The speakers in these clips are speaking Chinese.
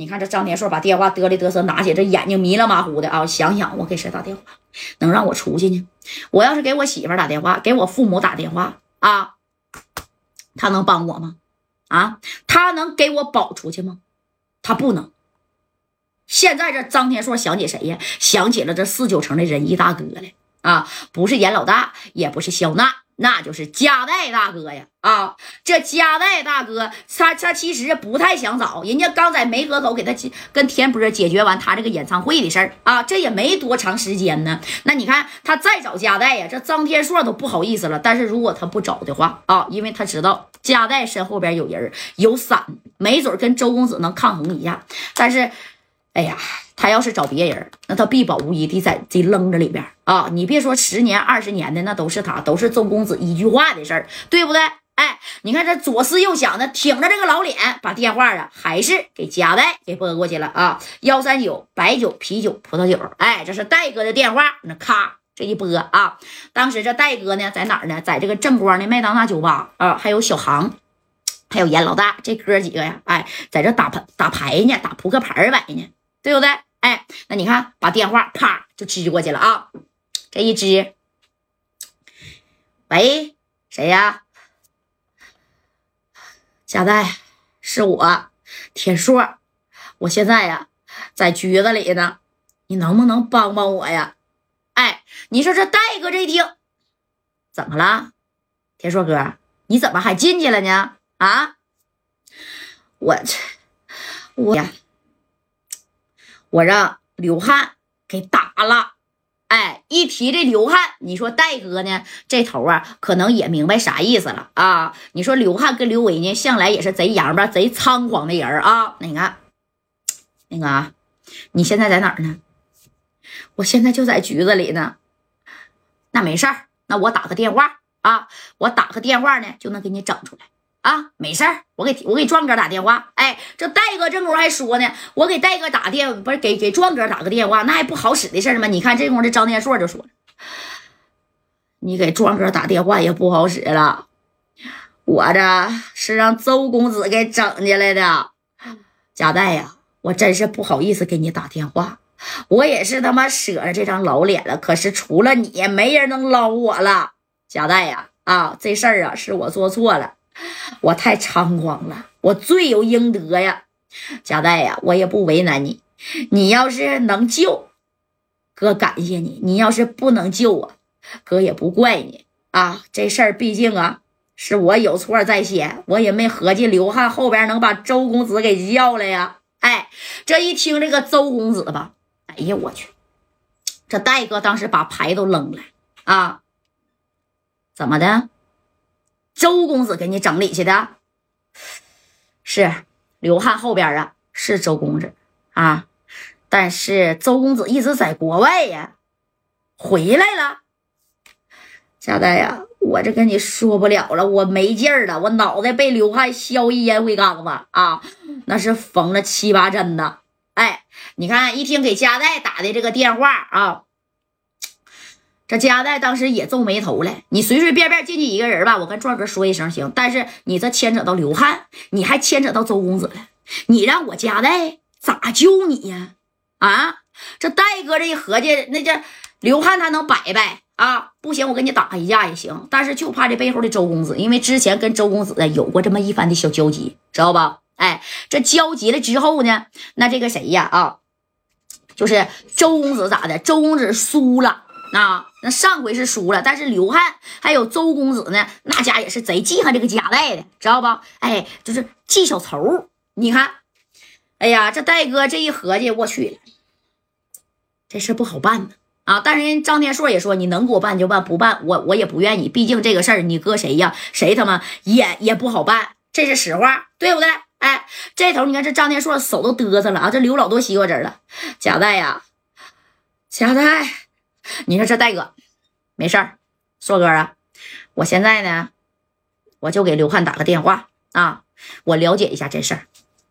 你看这张天硕把电话嘚里嘚瑟拿起，这眼睛迷了马虎的啊！想想我给谁打电话能让我出去呢？我要是给我媳妇打电话，给我父母打电话啊，他能帮我吗？啊，他能给我保出去吗？他不能。现在这张天硕想起谁呀？想起了这四九城的仁义大哥了啊！不是严老大，也不是肖娜。那就是加代大哥呀！啊，这加代大哥，他他其实不太想找人家，刚在梅河口给他跟田波解决完他这个演唱会的事儿啊，这也没多长时间呢。那你看他再找加代呀，这张天硕都不好意思了。但是如果他不找的话啊，因为他知道加代身后边有人有伞，没准跟周公子能抗衡一下。但是，哎呀。他要是找别人，那他必保无疑的在这扔着里边啊！你别说十年二十年的，那都是他，都是周公子一句话的事儿，对不对？哎，你看这左思右想的，挺着这个老脸，把电话啊还是给加代给拨过去了啊！幺三九白酒、啤酒、葡萄酒，哎，这是戴哥的电话，那咔这一拨啊！当时这戴哥呢在哪儿呢？在这个正光的麦当娜酒吧啊，还有小航，还有严老大这哥几个呀，哎，在这打牌打牌呢，打扑克牌摆呢，对不对？哎，那你看，把电话啪就支过去了啊！这一支，喂，谁呀？贾代，是我，天硕。我现在呀，在局子里呢，你能不能帮帮我呀？哎，你说这戴哥这一听，怎么了？天硕哥，你怎么还进去了呢？啊？我这，我呀。我让刘汉给打了，哎，一提这刘汉，你说戴哥呢？这头啊，可能也明白啥意思了啊？你说刘汉跟刘伟呢，向来也是贼洋巴、贼猖狂的人啊。那你看，那个，你现在在哪儿呢？我现在就在局子里呢。那没事儿，那我打个电话啊，我打个电话呢，就能给你整出来。啊，没事儿，我给我给壮哥打电话。哎，这戴哥这功夫还说呢，我给戴哥打电，不是给给壮哥打个电话，那还不好使的事吗？你看这功夫，这张天硕就说了，你给壮哥打电话也不好使了。我这是让周公子给整进来的，贾代呀，我真是不好意思给你打电话，我也是他妈舍着这张老脸了。可是除了你，没人能捞我了。贾代呀，啊，这事儿啊，是我做错了。我太猖狂了，我罪有应得呀，贾代呀，我也不为难你。你要是能救，哥感谢你；你要是不能救我，哥也不怪你啊。这事儿毕竟啊，是我有错在先，我也没合计刘汉后边能把周公子给叫来呀。哎，这一听这个周公子吧，哎呀，我去，这戴哥当时把牌都扔了啊，怎么的？周公子给你整理去的，是刘汉后边啊，是周公子啊，但是周公子一直在国外呀，回来了。佳代呀，我这跟你说不了了，我没劲儿了，我脑袋被刘汉削一烟灰缸子啊，那是缝了七八针呢。哎，你看，一听给佳代打的这个电话啊。这加代当时也皱眉头了。你随随便便进去一个人吧，我跟壮哥说一声行。但是你这牵扯到刘汉，你还牵扯到周公子了。你让我加代咋救你呀？啊，这戴哥这一合计，那这刘汉他能摆摆啊？不行，我跟你打一架也行。但是就怕这背后的周公子，因为之前跟周公子有过这么一番的小交集，知道吧？哎，这交集了之后呢，那这个谁呀？啊，就是周公子咋的？周公子输了。那那上回是输了，但是刘汉还有周公子呢，那家也是贼记恨这个贾代的，知道不？哎，就是记小仇。你看，哎呀，这戴哥这一合计，我去了，这事不好办呢啊！但是人张天硕也说，你能给我办就办，不办我我也不愿意。毕竟这个事儿你搁谁呀？谁他妈也也不好办，这是实话，对不对？哎，这头你看这张天硕手都嘚瑟了啊，这流老多西瓜汁了。贾代呀，贾代。你说这戴哥，没事儿，硕哥啊，我现在呢，我就给刘汉打个电话啊，我了解一下这事儿。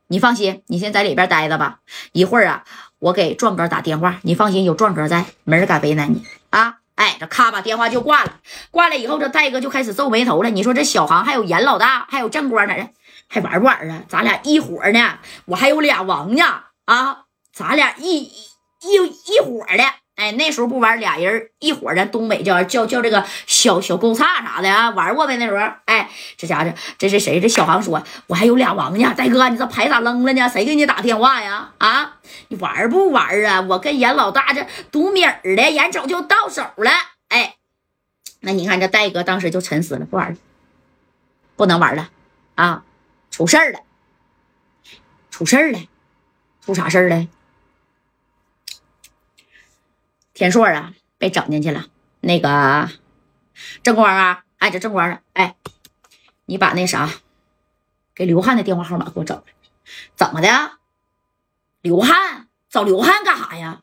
你放心，你先在里边待着吧。一会儿啊，我给壮哥打电话。你放心，有壮哥在，没人敢为难你啊。哎，这咔把电话就挂了。挂了以后，这戴哥就开始皱眉头了。你说这小航还有严老大还有正光哪儿？还玩不玩啊？咱俩一伙呢，我还有俩王呢啊，咱俩一一一伙的。哎，那时候不玩，俩人一伙的，东北叫叫叫这个小小勾叉啥的啊，玩过呗那时候。哎，这家伙这是谁？这小航说，我还有俩王呢，大哥，你这牌咋扔了呢？谁给你打电话呀？啊，你玩不玩啊？我跟严老大这赌米儿的，眼瞅就到手了。哎，那你看这戴哥当时就沉思了，不玩了，不能玩了啊，出事儿了，出事儿了，出啥事儿了？田硕啊，被整进去了。那个正光啊，哎，这正光，哎，你把那啥给刘汉的电话号码给我找来。怎么的？刘汉找刘汉干啥呀？